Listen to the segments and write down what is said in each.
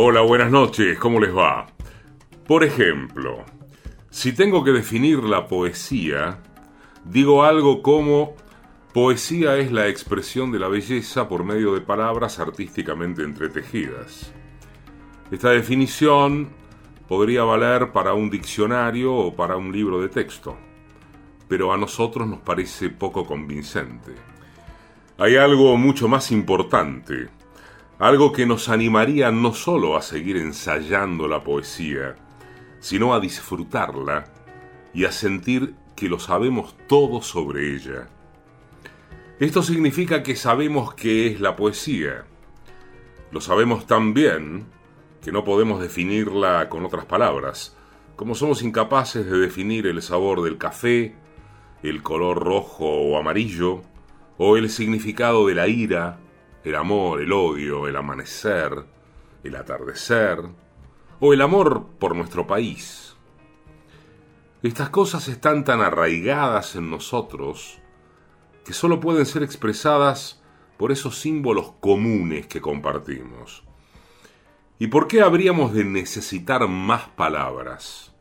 Hola, buenas noches, ¿cómo les va? Por ejemplo, si tengo que definir la poesía, digo algo como poesía es la expresión de la belleza por medio de palabras artísticamente entretejidas. Esta definición podría valer para un diccionario o para un libro de texto, pero a nosotros nos parece poco convincente. Hay algo mucho más importante, algo que nos animaría no solo a seguir ensayando la poesía, sino a disfrutarla y a sentir que lo sabemos todo sobre ella. Esto significa que sabemos qué es la poesía. Lo sabemos tan bien que no podemos definirla con otras palabras, como somos incapaces de definir el sabor del café, el color rojo o amarillo, o el significado de la ira, el amor, el odio, el amanecer, el atardecer, o el amor por nuestro país. Estas cosas están tan arraigadas en nosotros que solo pueden ser expresadas por esos símbolos comunes que compartimos. ¿Y por qué habríamos de necesitar más palabras?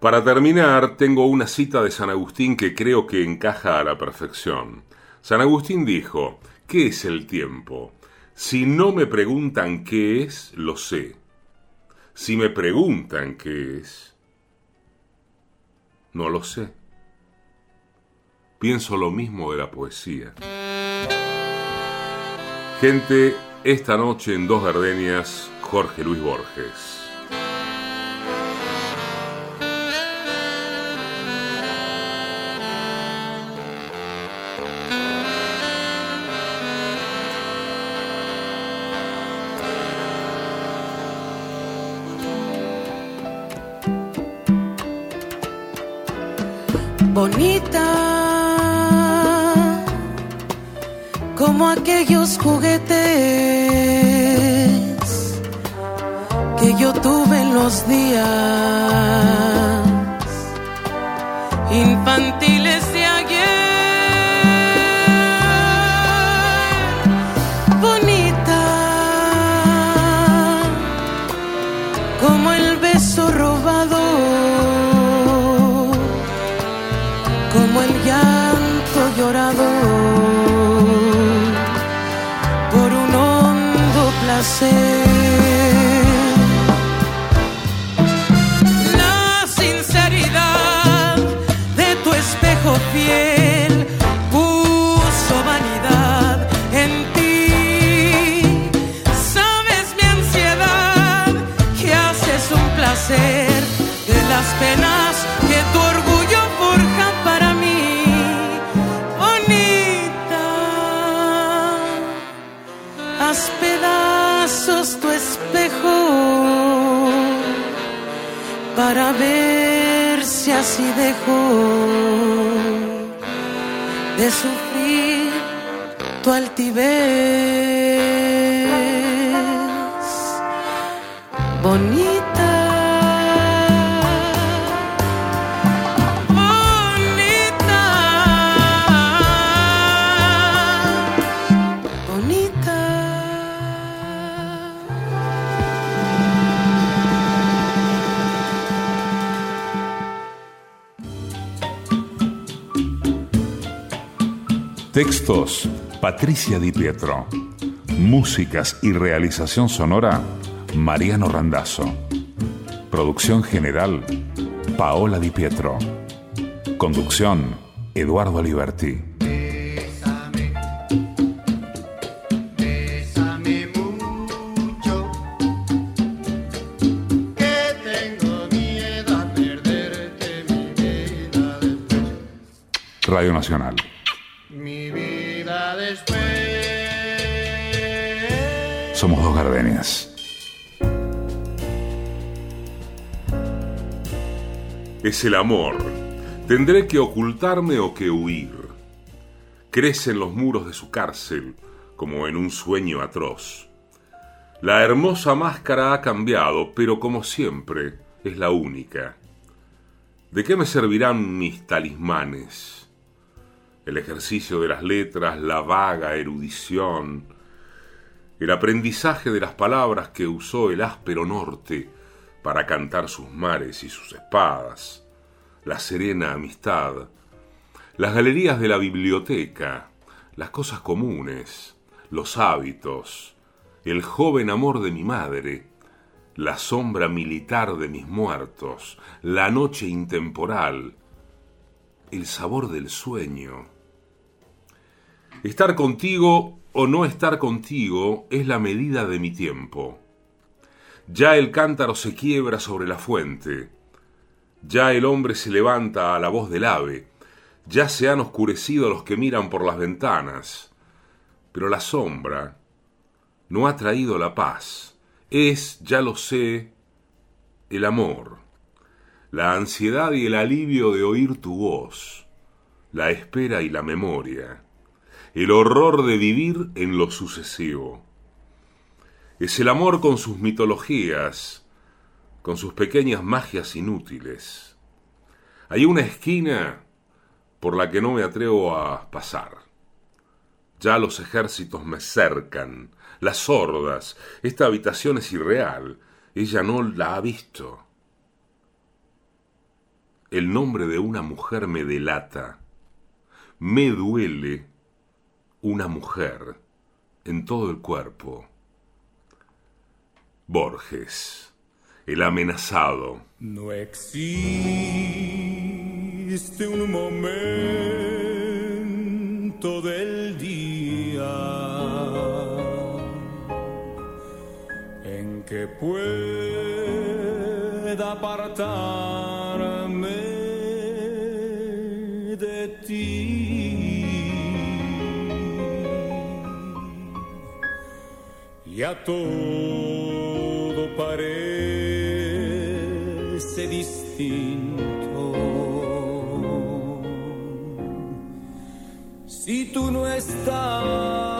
Para terminar, tengo una cita de San Agustín que creo que encaja a la perfección. San Agustín dijo, ¿qué es el tiempo? Si no me preguntan qué es, lo sé. Si me preguntan qué es, no lo sé. Pienso lo mismo de la poesía. Gente, esta noche en Dos Gardenias, Jorge Luis Borges. De sufrir tu altivez, bonita. Textos, Patricia Di Pietro. Músicas y realización sonora, Mariano Randazzo. Producción general, Paola Di Pietro. Conducción, Eduardo Aliberti. Bésame mucho, Somos dos gardenias. Es el amor. Tendré que ocultarme o que huir. Crece en los muros de su cárcel, como en un sueño atroz. La hermosa máscara ha cambiado, pero como siempre, es la única. ¿De qué me servirán mis talismanes? El ejercicio de las letras, la vaga erudición, el aprendizaje de las palabras que usó el áspero norte para cantar sus mares y sus espadas, la serena amistad, las galerías de la biblioteca, las cosas comunes, los hábitos, el joven amor de mi madre, la sombra militar de mis muertos, la noche intemporal, el sabor del sueño. Estar contigo o no estar contigo es la medida de mi tiempo. Ya el cántaro se quiebra sobre la fuente, ya el hombre se levanta a la voz del ave, ya se han oscurecido los que miran por las ventanas, pero la sombra no ha traído la paz, es, ya lo sé, el amor, la ansiedad y el alivio de oír tu voz, la espera y la memoria, el horror de vivir en lo sucesivo. Es el amor con sus mitologías, con sus pequeñas magias inútiles. Hay una esquina por la que no me atrevo a pasar. Ya los ejércitos me cercan, las sordas, esta habitación es irreal, ella no la ha visto. El nombre de una mujer me delata, me duele una mujer en todo el cuerpo. Borges, el amenazado. No existe un momento del día en que pueda apartarme Todo parece distinto. Si tú no estás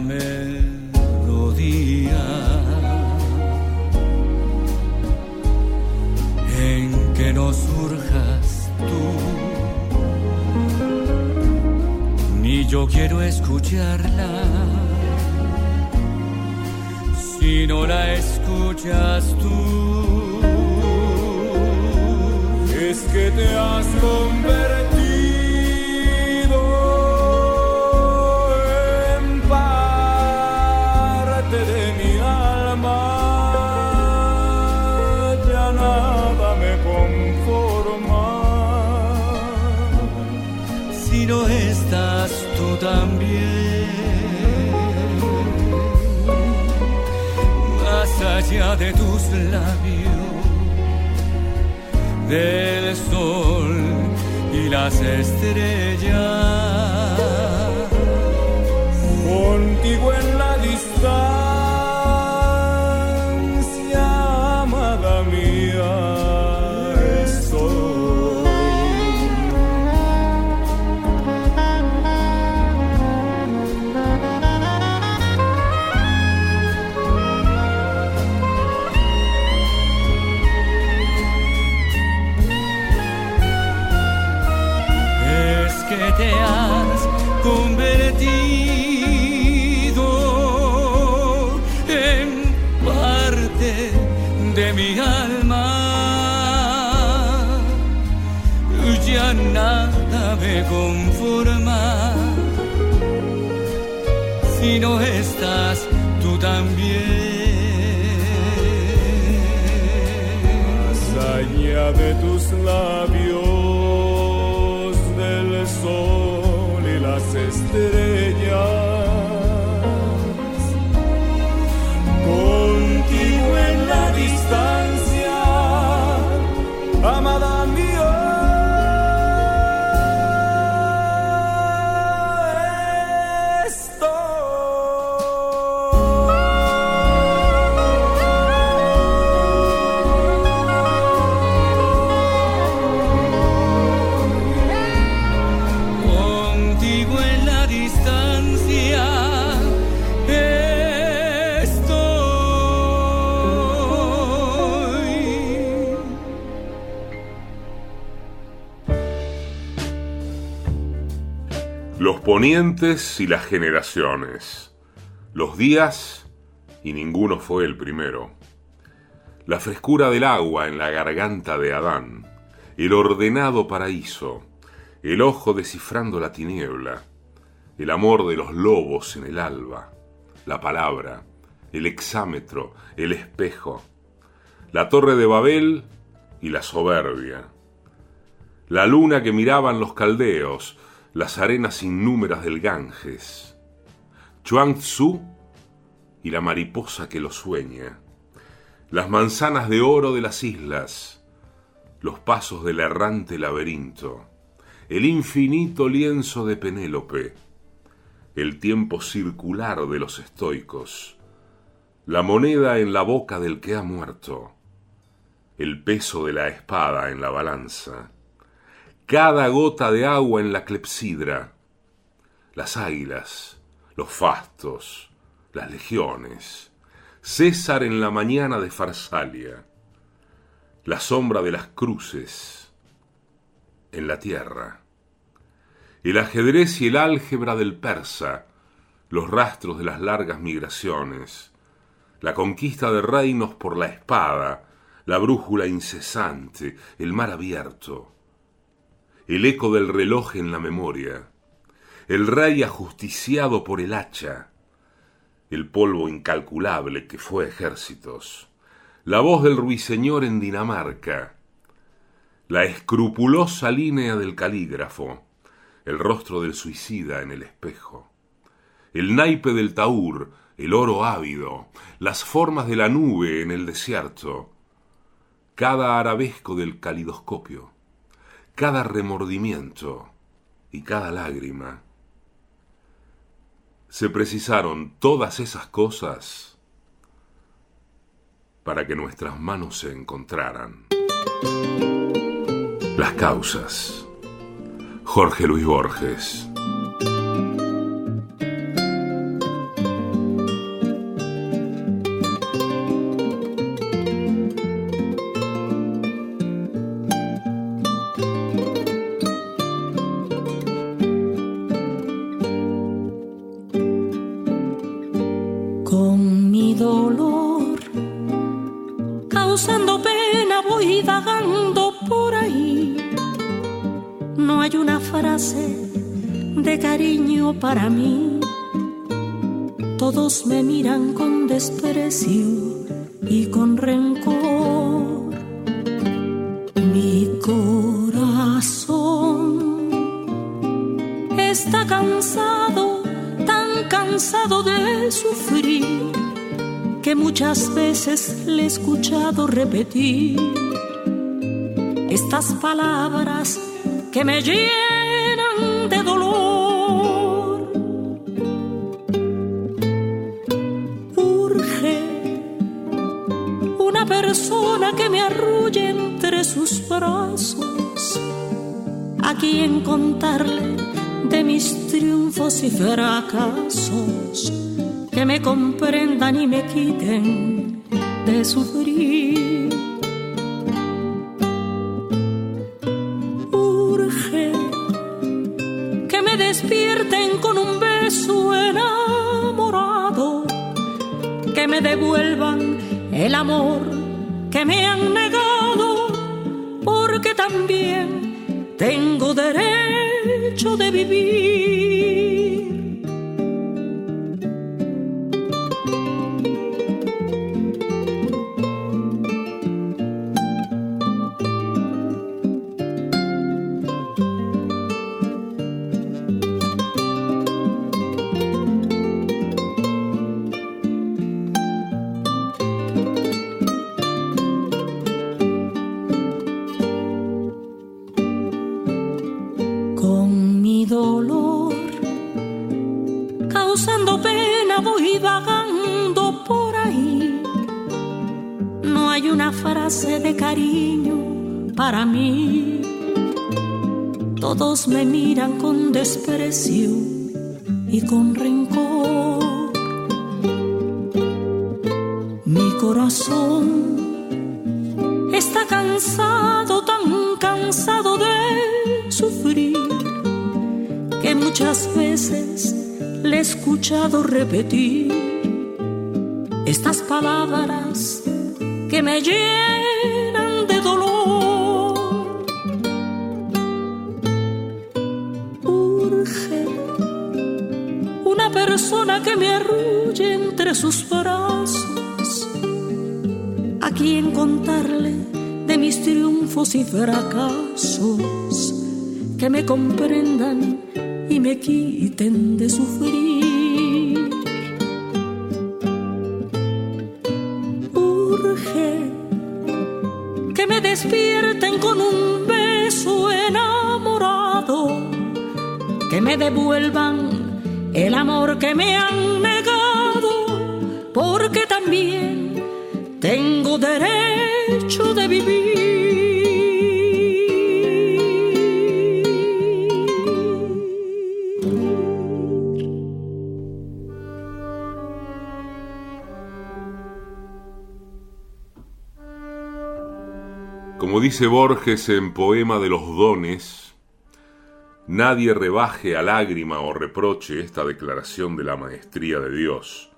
melodía en que no surjas tú, ni yo quiero escucharla. Si no la escuchas tú, es que te has convertido también, más allá de tus labios del sol y las estrellas. Contigo en la distancia, nada Los ponientes y las generaciones. Los días y ninguno fue el primero. La frescura del agua en la garganta de Adán. El ordenado paraíso. El ojo descifrando la tiniebla. El amor de los lobos en el alba. La palabra. El exámetro. El espejo. La torre de Babel y la soberbia. La luna que miraban los caldeos las arenas innúmeras del Ganges, Chuang Tzu y la mariposa que lo sueña, las manzanas de oro de las islas, los pasos del errante laberinto, el infinito lienzo de Penélope, el tiempo circular de los estoicos, la moneda en la boca del que ha muerto, el peso de la espada en la balanza, cada gota de agua en la clepsidra, las águilas, los fastos, las legiones, César en la mañana de Farsalia, la sombra de las cruces en la tierra, el ajedrez y el álgebra del persa, los rastros de las largas migraciones, la conquista de reinos por la espada, la brújula incesante, el mar abierto, el eco del reloj en la memoria, el rey ajusticiado por el hacha, el polvo incalculable que fue ejércitos, la voz del ruiseñor en Dinamarca, la escrupulosa línea del calígrafo, el rostro del suicida en el espejo, el naipe del taur, el oro ávido, las formas de la nube en el desierto, cada arabesco del calidoscopio cada remordimiento y cada lágrima. Se precisaron todas esas cosas para que nuestras manos se encontraran. Las causas. Jorge Luis Borges. Estas palabras que me llenan de dolor. Urge una persona que me arrulle entre sus brazos, a quien contarle de mis triunfos y fracasos, que me comprendan y me quiten de sufrir. Me devuelvan el amor que me han negado, porque también tengo derecho de vivir. Escuchado repetir estas palabras que me llenan de dolor. Urge una persona que me arrulle entre sus brazos, a quien contarle de mis triunfos y fracasos, que me comprendan y me quiten de sufrir. Devuelvan el amor que me han negado, porque también tengo derecho de vivir. Como dice Borges en Poema de los Dones, nadie rebaje a lágrima o reproche esta declaración de la maestría de Dios,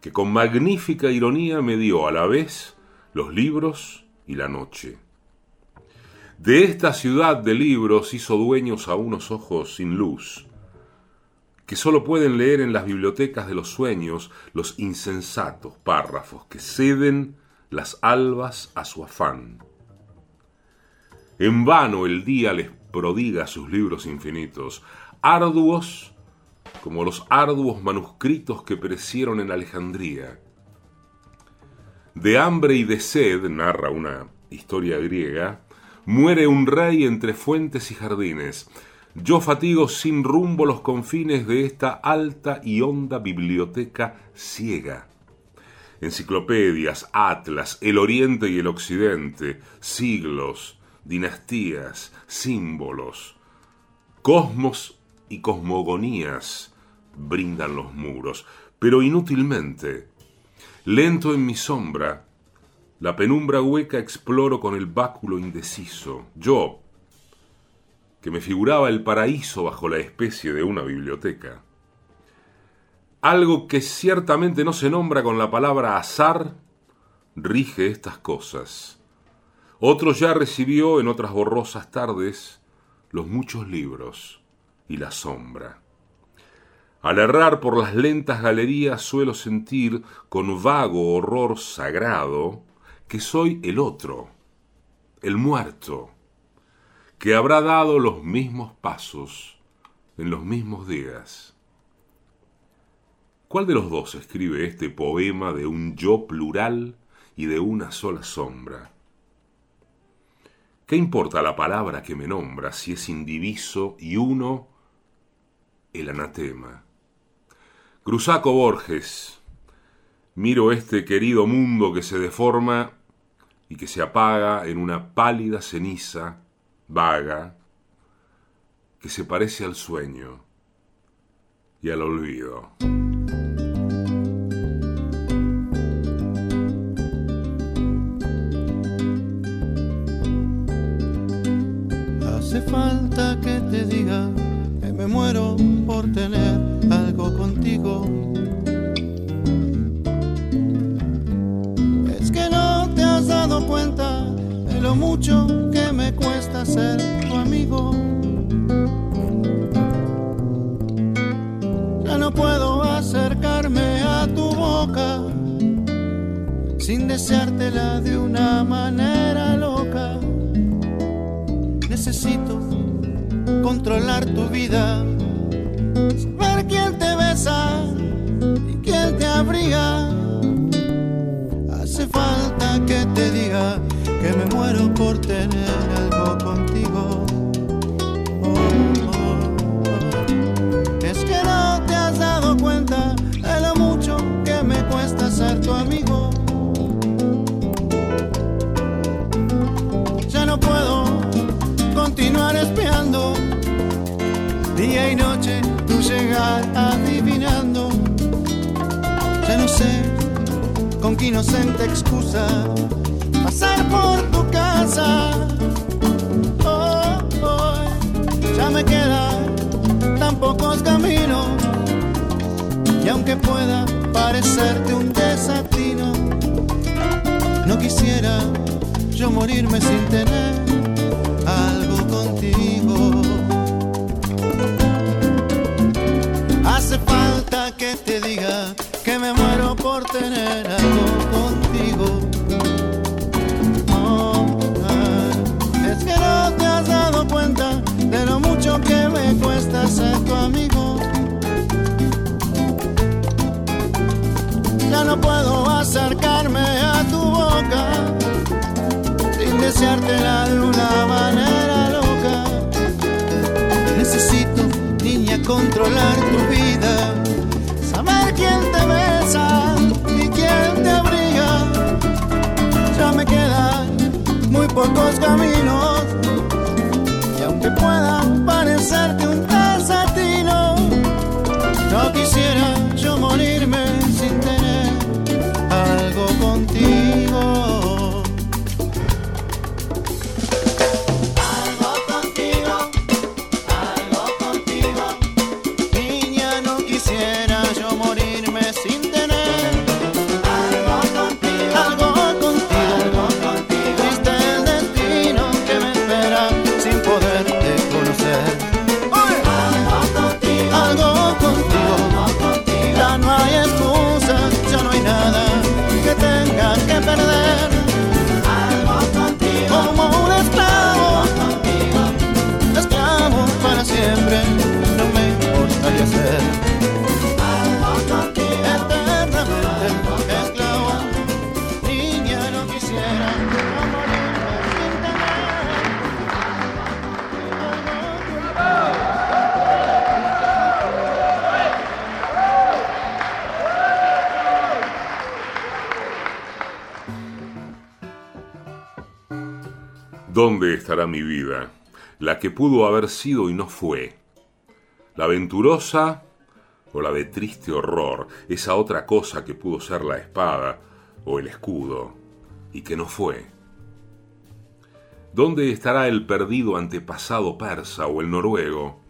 que con magnífica ironía me dio a la vez los libros y la noche. De esta ciudad de libros hizo dueños a unos ojos sin luz, que sólo pueden leer en las bibliotecas de los sueños los insensatos párrafos que ceden las albas a su afán. En vano el día les prodiga sus libros infinitos, arduos como los arduos manuscritos que perecieron en Alejandría. De hambre y de sed, narra una historia griega, muere un rey entre fuentes y jardines. Yo fatigo sin rumbo los confines de esta alta y honda biblioteca ciega. Enciclopedias, atlas, el oriente y el occidente, siglos, dinastías, símbolos, cosmos y cosmogonías brindan los muros, pero inútilmente. Lento en mi sombra, la penumbra hueca exploro con el báculo indeciso. Yo, que me figuraba el paraíso bajo la especie de una biblioteca. Algo que ciertamente no se nombra con la palabra azar, rige estas cosas. Otro ya recibió en otras borrosas tardes los muchos libros y la sombra. Al errar por las lentas galerías suelo sentir con vago horror sagrado que soy el otro, el muerto, que habrá dado los mismos pasos en los mismos días. ¿Cuál de los dos escribe este poema de un yo plural y de una sola sombra? ¿Qué importa la palabra que me nombra si es indiviso y uno el anatema? Cruzaco Borges, miro este querido mundo que se deforma y que se apaga en una pálida ceniza vaga que se parece al sueño y al olvido. Por tener algo contigo. Es que no te has dado cuenta de lo mucho que me cuesta ser tu amigo. Ya no puedo acercarme a tu boca sin deseártela de una manera loca necesito controlar tu vida, y quién te abriga. Hace falta que te diga que me muero por tener algo contigo. Oh, oh. Es que no te has dado cuenta de lo mucho que me cuesta ser tu amigo. Ya no puedo continuar espiando día y noche tú llegar adivinando inocente excusa pasar por tu casa oh, oh, ya me quedan tan pocos aunque pueda parecerte un desatino, no quisiera yo morirme sin tener algo contigo. Hace falta que te diga que me muero por tener algo contigo. No, es que no te has dado cuenta de lo mucho que me cuesta ser tu amigo. Ya no puedo acercarme a tu boca sin deseártela de una manera loca. Necesito, niña, controlar tu vida, pocos caminos y aunque puedan parecerte un desatino, no quisiera yo morirme sin tener algo contigo. ¿Dónde estará mi vida? La que pudo haber sido y no fue. La aventurosa o la de triste horror, esa otra cosa que pudo ser la espada o el escudo y que no fue. ¿Dónde estará el perdido antepasado persa o el noruego?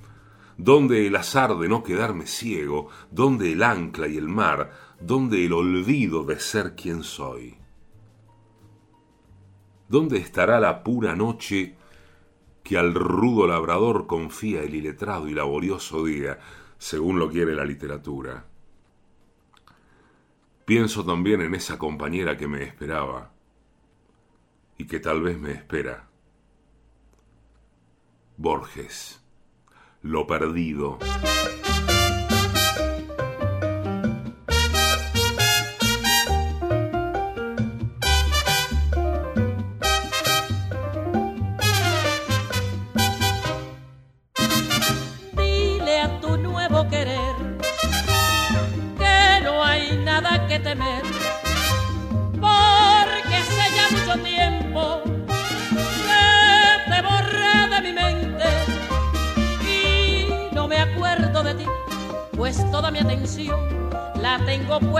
¿Dónde el azar de no quedarme ciego? ¿Dónde el ancla y el mar? ¿Dónde el olvido de ser quien soy? ¿Dónde estará la pura noche que al rudo labrador confía el iletrado y laborioso día, según lo quiere la literatura? Pienso también en esa compañera que me esperaba y que tal vez me espera. Borges, lo perdido.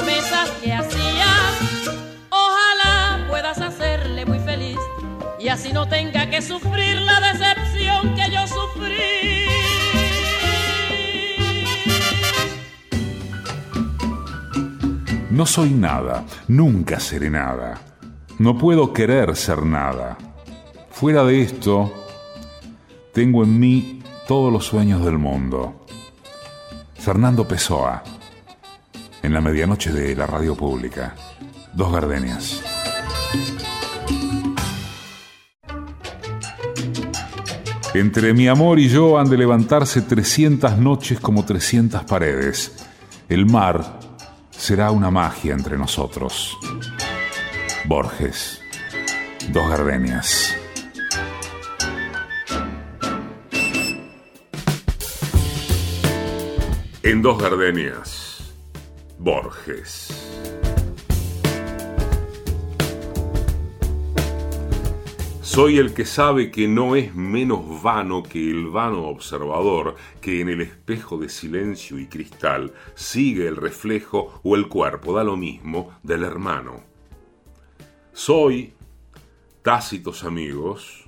Promesas que hacías. Ojalá puedas hacerle muy feliz y así no tenga que sufrir la decepción que yo sufrí. No soy nada, nunca seré nada. No puedo querer ser nada. Fuera de esto, tengo en mí todos los sueños del mundo. Fernando Pessoa, en la medianoche de la radio pública. Dos gardenias. Entre mi amor y yo han de levantarse 300 noches como 300 paredes. El mar será una magia entre nosotros. Borges. Dos gardenias. En Dos Gardenias, Borges. Soy el que sabe que no es menos vano que el vano observador, que en el espejo de silencio y cristal sigue el reflejo o el cuerpo, da lo mismo, del hermano. Soy, tácitos amigos,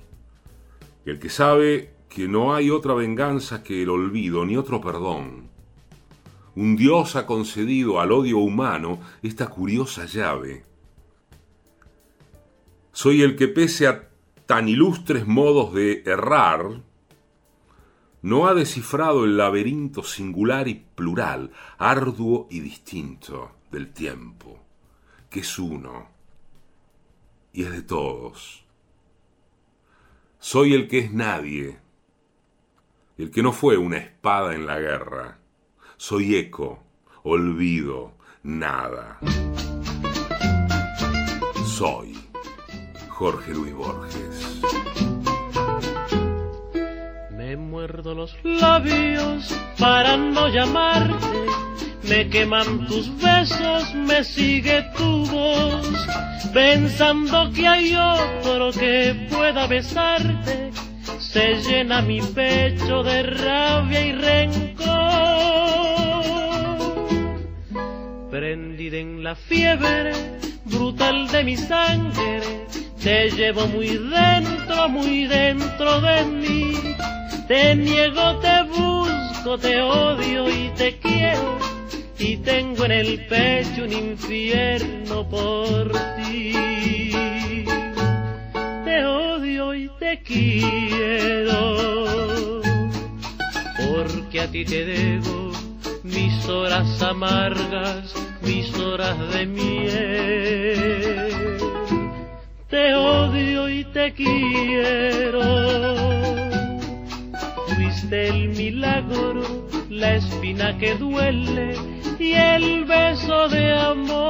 el que sabe que no hay otra venganza que el olvido, ni otro perdón. Un Dios ha concedido al odio humano esta curiosa llave. Soy el que pese a tan ilustres modos de errar, no ha descifrado el laberinto singular y plural, arduo y distinto del tiempo, que es uno y es de todos. Soy el que es nadie, el que no fue una espada en la guerra. Soy eco, olvido, nada. Soy Jorge Luis Borges. Me muerdo los labios para no llamarte, me queman tus besos, me sigue tu voz, pensando que hay otro que pueda besarte, se llena mi pecho de rabia y rencor. Prendida en la fiebre brutal de mi sangre, te llevo muy dentro, muy dentro de mí. Te niego, te busco, te odio y te quiero. Y tengo en el pecho un infierno por ti. Te odio y te quiero. Porque a ti te debo mis horas amargas, mis horas de miel te odio y te quiero. Fuiste el milagro, la espina que duele y el beso de amor.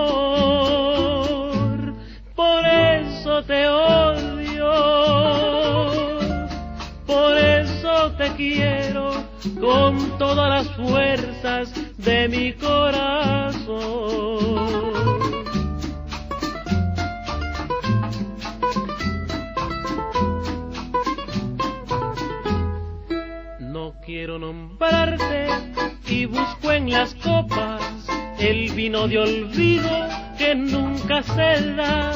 Por eso te odio, por eso te quiero con todas las fuerzas de mi corazón. quiero nombrarte y busco en las copas el vino de olvido que nunca se da.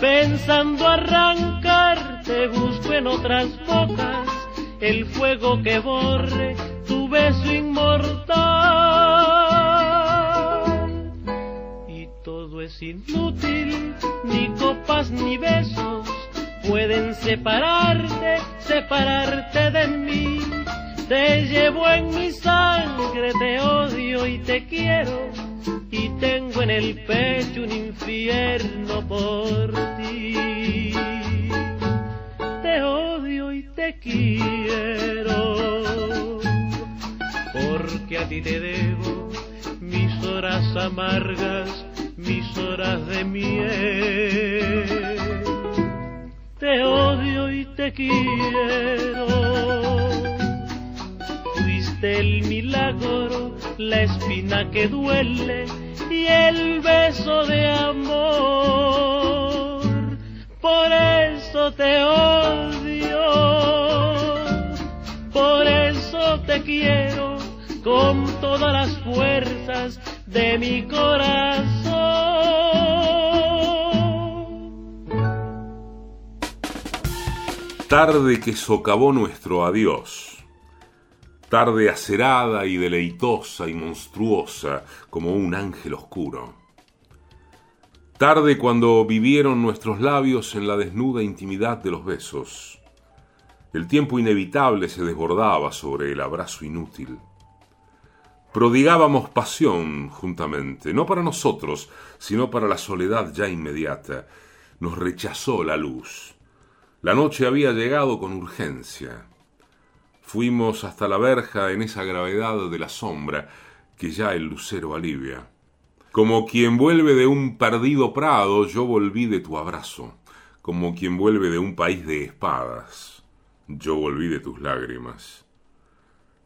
Pensando arrancarte busco en otras bocas el fuego que borre tu beso inmortal. Y todo es inútil, ni copas ni besos pueden separarte, separarte de mí te llevo en mi sangre, te odio y te quiero, y tengo en el pecho un infierno por ti. Quiero, porque a ti te debo mis horas amargas, mis horas de miel. Te odio y te quiero del milagro, la espina que duele y el beso de amor. Por eso te odio, por eso te quiero con todas las fuerzas de mi corazón. Tarde que socavó nuestro adiós. Tarde acerada y deleitosa y monstruosa como un ángel oscuro. Tarde cuando vivieron nuestros labios en la desnuda intimidad de los besos. El tiempo inevitable se desbordaba sobre el abrazo inútil. Prodigábamos pasión juntamente, no para nosotros, sino para la soledad ya inmediata. Nos rechazó la luz la noche había llegado con urgencia. Fuimos hasta la verja en esa gravedad de la sombra que ya el lucero alivia. Como quien vuelve de un perdido prado, yo volví de tu abrazo. Como quien vuelve de un país de espadas, yo volví de tus lágrimas.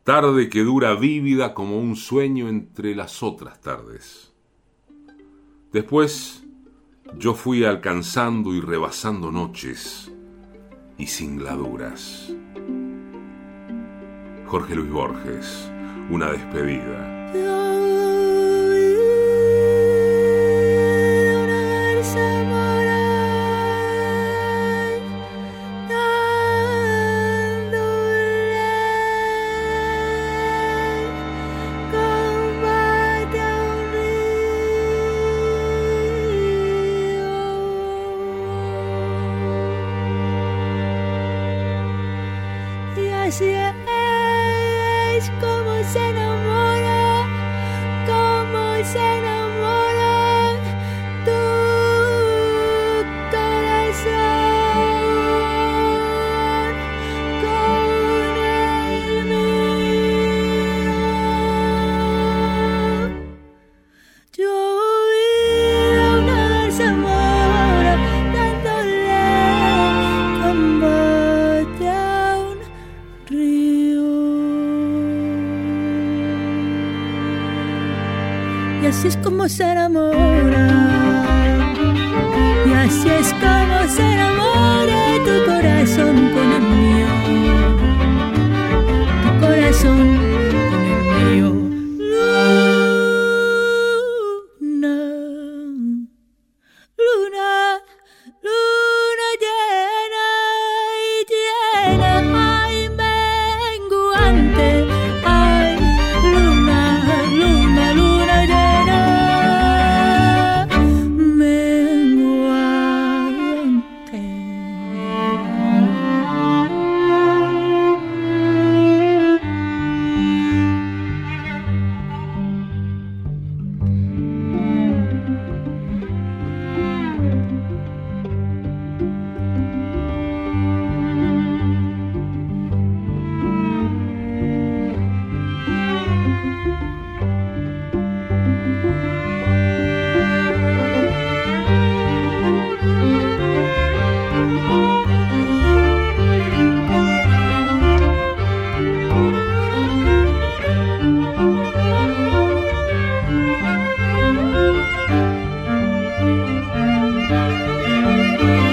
Tarde que dura vívida como un sueño entre las otras tardes. Después yo fui alcanzando y rebasando noches y singladuras. Jorge Luis Borges, una despedida. Música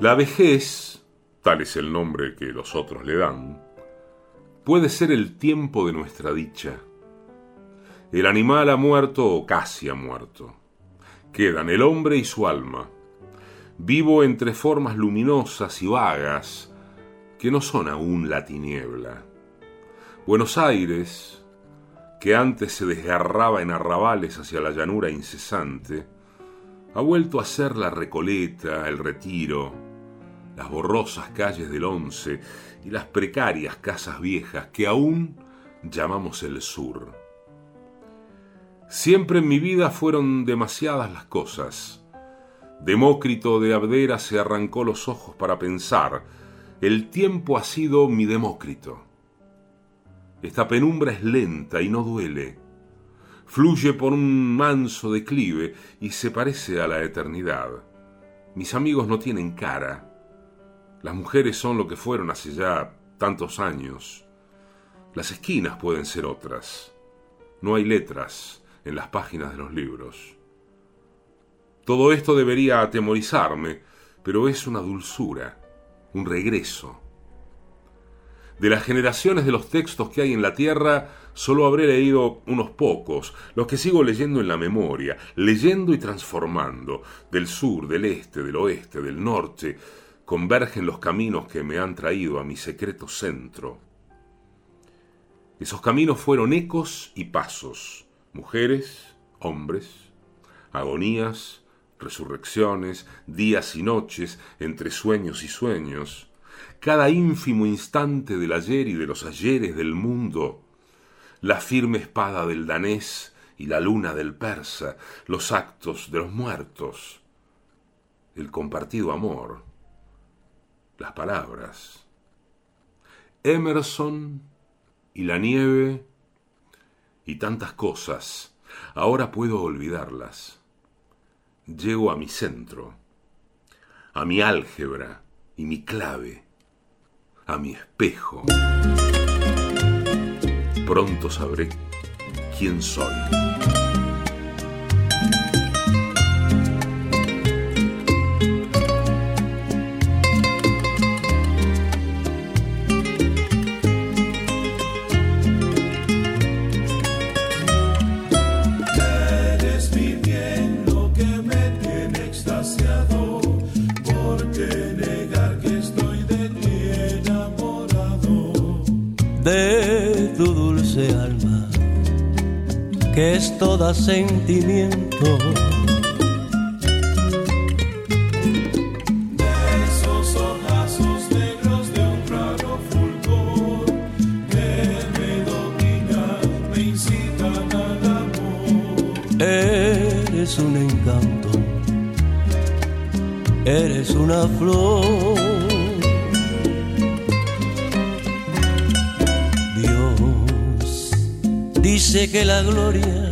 La vejez, tal es el nombre que los otros le dan, puede ser el tiempo de nuestra dicha. El animal ha muerto o casi ha muerto. Quedan el hombre y su alma, vivo entre formas luminosas y vagas que no son aún la tiniebla. Buenos Aires, que antes se desgarraba en arrabales hacia la llanura incesante, ha vuelto a ser la Recoleta, el Retiro, las borrosas calles del Once y las precarias casas viejas que aún llamamos el sur. Siempre en mi vida fueron demasiadas las cosas. Demócrito de Abdera se arrancó los ojos para pensar. El tiempo ha sido mi Demócrito. Esta penumbra es lenta y no duele. Fluye por un manso declive y se parece a la eternidad. Mis amigos no tienen cara las mujeres son lo que fueron hace ya tantos años. Las esquinas pueden ser otras. No hay letras en las páginas de los libros. Todo esto debería atemorizarme, pero es una dulzura, un regreso. De las generaciones de los textos que hay en la Tierra, solo habré leído unos pocos, los que sigo leyendo en la memoria, leyendo y transformando, del sur, del este, del oeste, del norte, convergen los caminos que me han traído a mi secreto centro. Esos caminos fueron ecos y pasos, mujeres, hombres, agonías, resurrecciones, días y noches, entre sueños y sueños, cada ínfimo instante del ayer y de los ayeres del mundo, la firme espada del danés y la luna del persa, los actos de los muertos, el compartido amor, las palabras. Emerson y la nieve y tantas cosas. Ahora puedo olvidarlas. Llego a mi centro, a mi álgebra y mi clave, a mi espejo. Pronto sabré quién soy. Que es toda sentimiento. Esos ojazos negros de un raro fulgor que me dominan, me incitan al amor. Eres un encanto, eres una flor Dice que la gloria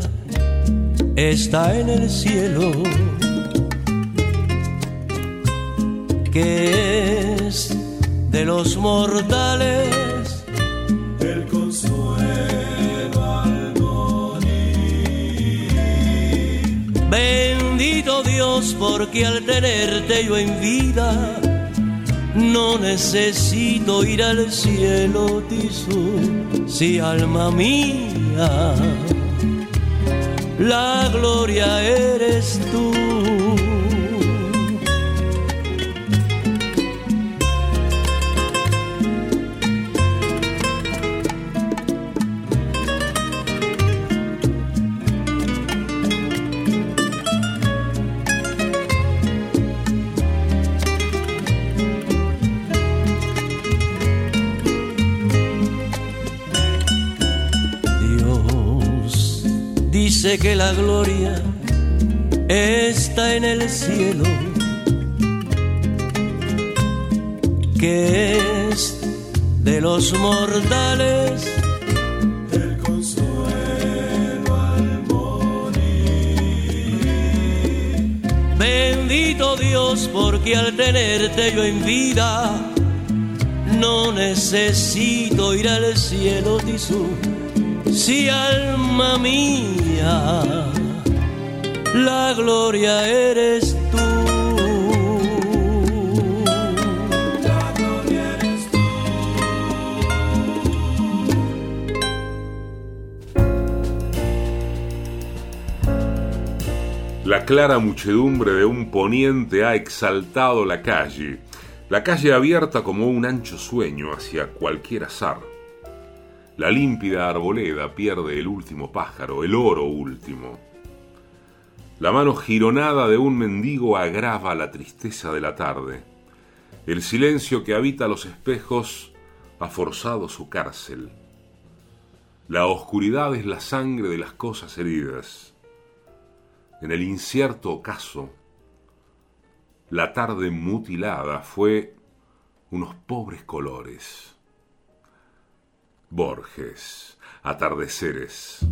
está en el cielo, que es de los mortales el consuelo al morir. Bendito Dios, porque al tenerte yo en vida, no necesito ir al cielo, Tisú, si alma mía la gloria eres tú. Dice que la gloria está en el cielo, que es de los mortales. El consuelo al morir. Bendito Dios, porque al tenerte yo en vida, no necesito ir al cielo, Tisú. Si alma mía, la gloria eres tú. La gloria eres tú. La clara muchedumbre de un poniente ha exaltado la calle, la calle abierta como un ancho sueño hacia cualquier azar. La límpida arboleda pierde el último pájaro, el oro último. La mano gironada de un mendigo agrava la tristeza de la tarde. El silencio que habita los espejos ha forzado su cárcel. La oscuridad es la sangre de las cosas heridas. En el incierto ocaso, la tarde mutilada fue unos pobres colores. Borges, atardeceres.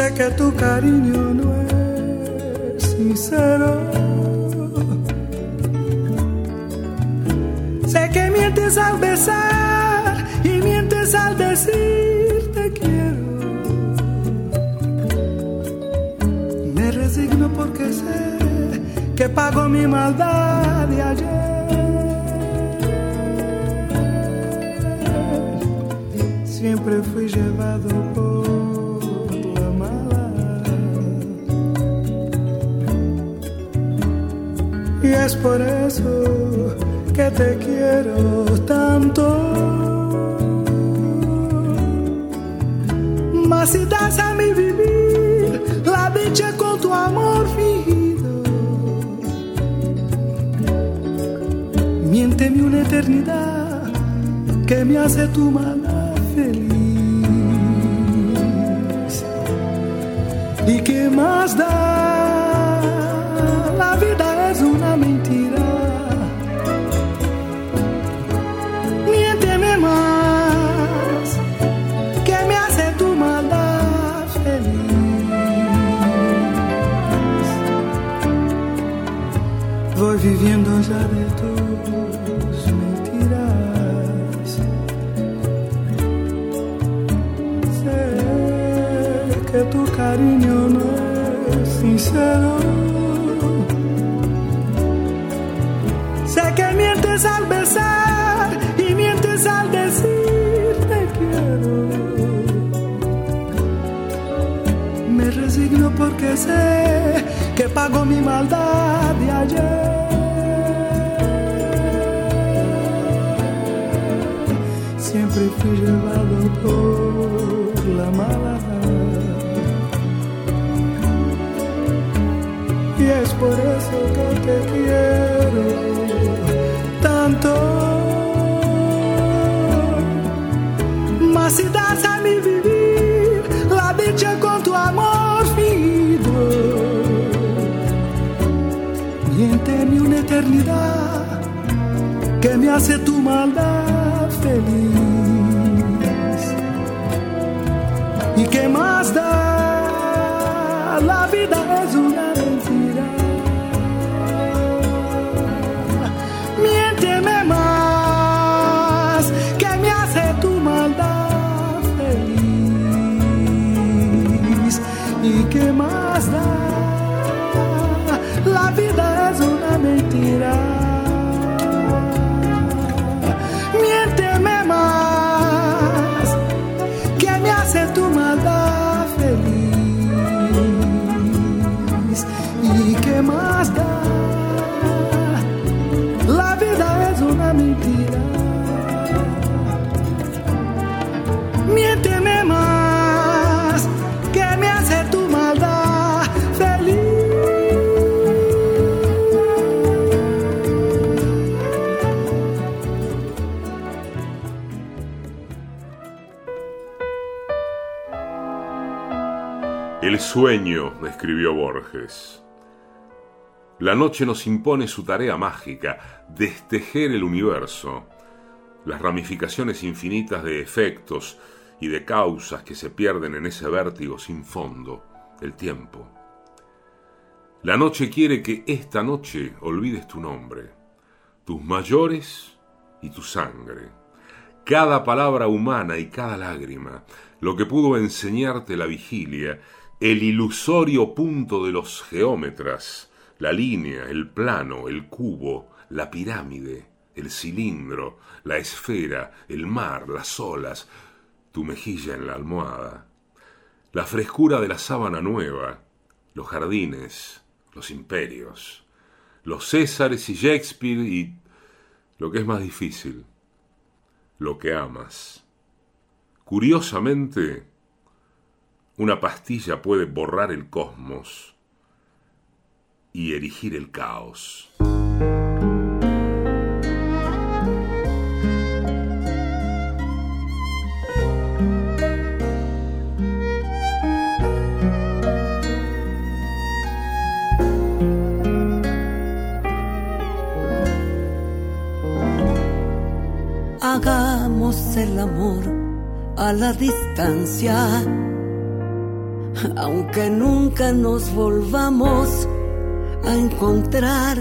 Sé que tu cariño no es sincero. Sé que mientes al besar y mientes al decir te quiero. Me resigno porque sé que pago mi maldad de ayer. Siempre fui llevado es por eso que te quiero tanto. Mas si das a mi vivir la dicha con tu amor fingido, miénteme una eternidad que me hace tu mala feliz. ¿Y qué más da? Sé que mientes al besar y mientes al decir te quiero. Me resigno porque sé que pago mi maldad de ayer. Siempre fui llevado por por eso que te quiero tanto. Mas si das a mi vivir la dicha con tu amor fingido, miénteme una eternidad que me hace tu maldad feliz. ¿Y qué más da? La vida El sueño, escribió Borges. La noche nos impone su tarea mágica, destejer el universo, las ramificaciones infinitas de efectos y de causas que se pierden en ese vértigo sin fondo, el tiempo. La noche quiere que esta noche olvides tu nombre, tus mayores y tu sangre, cada palabra humana y cada lágrima, lo que pudo enseñarte la vigilia, el ilusorio punto de los geómetras, la línea, el plano, el cubo, la pirámide, el cilindro, la esfera, el mar, las olas, tu mejilla en la almohada, la frescura de la sábana nueva, los jardines, los imperios, los Césares y Shakespeare y lo que es más difícil, lo que amas. Curiosamente, una pastilla puede borrar el cosmos y erigir el caos. Hagamos el amor a la distancia, aunque nunca nos volvamos a encontrar.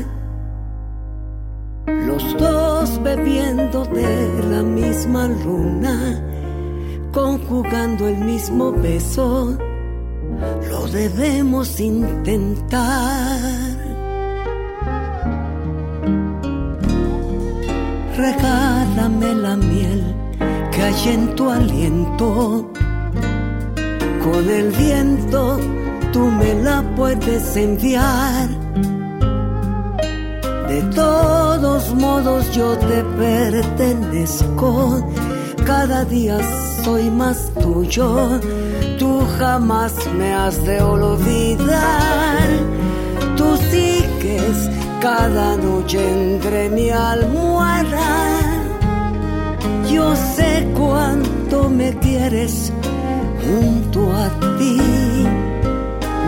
Los dos bebiendo de la misma luna, conjugando el mismo beso, lo debemos intentar. Regálame la miel que hay en tu aliento. Con el viento tú me la puedes enviar. De todos modos yo te pertenezco. Cada día soy más tuyo. Tú jamás me has de olvidar. Tú sigues cada noche entre mi almohada. Yo sé cuánto me quieres junto a ti.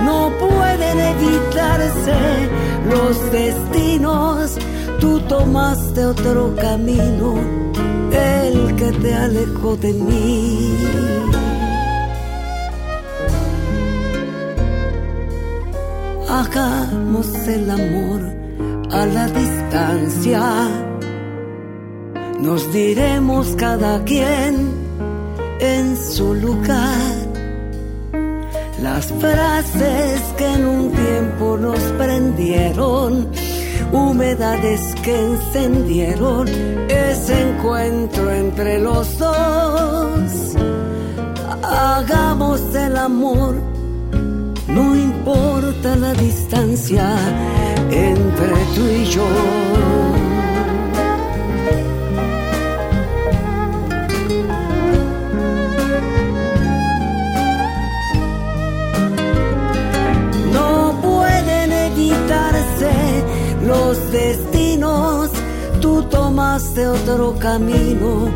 No pueden evitarse los destinos. Tú tomaste otro camino, el que te alejó de mí. Hagamos el amor a la distancia. Nos diremos cada quien en su lugar las frases que en un tiempo nos prendieron, humedades que encendieron ese encuentro entre los dos. Hagamos el amor, no importa la distancia entre tú y yo. Destinos, tú tomaste otro camino,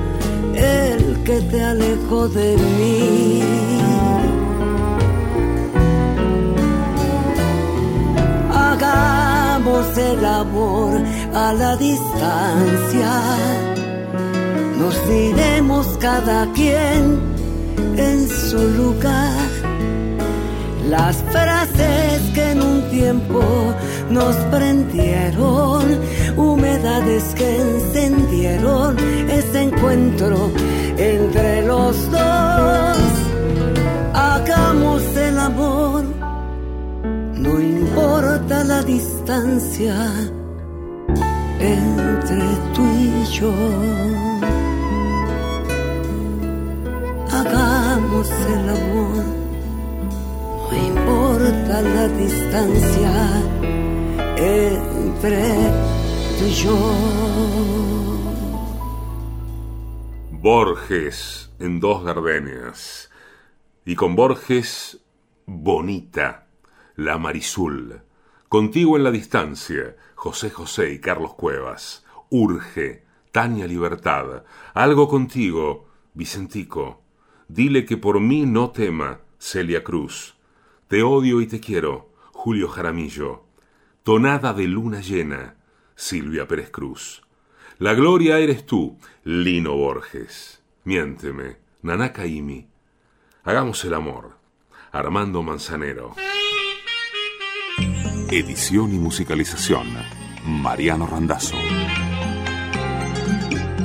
el que te alejó de mí. Hagamos el amor a la distancia, nos diremos cada quien en su lugar las frases que un tiempo nos prendieron, humedades que encendieron ese encuentro entre los dos. Hagamos el amor, no importa la distancia entre tú y yo. Hagamos el amor la distancia entre tú y yo. Borges en dos gardenias. Y con Borges, Bonita, La Marizul. Contigo en la distancia, José José y Carlos Cuevas. Urge, Tania Libertad. Algo contigo, Vicentico. Dile que por mí no tema, Celia Cruz. Te odio y te quiero, Julio Jaramillo. Tonada de luna llena, Silvia Pérez Cruz. La gloria eres tú, Lino Borges. Miénteme, Naná Caimi. Hagamos el amor. Armando Manzanero. Edición y musicalización. Mariano Randazzo.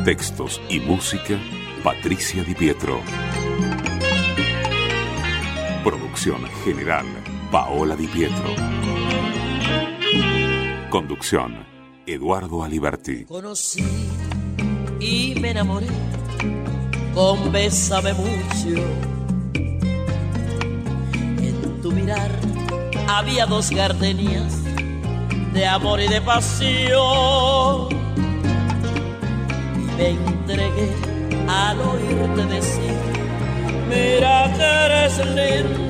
Textos y música. Patricia Di Pietro. Producción general. Paola Di Pietro. Conducción. Eduardo Aliberti. Conocí y me enamoré con Bésame mucho. En tu mirar había dos gardenias de amor y de pasión. Y me entregué al oírte decir, mira que eres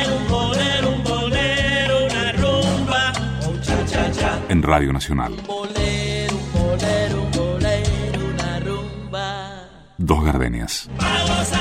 En Radio Nacional. Dos gardenias. Vamos a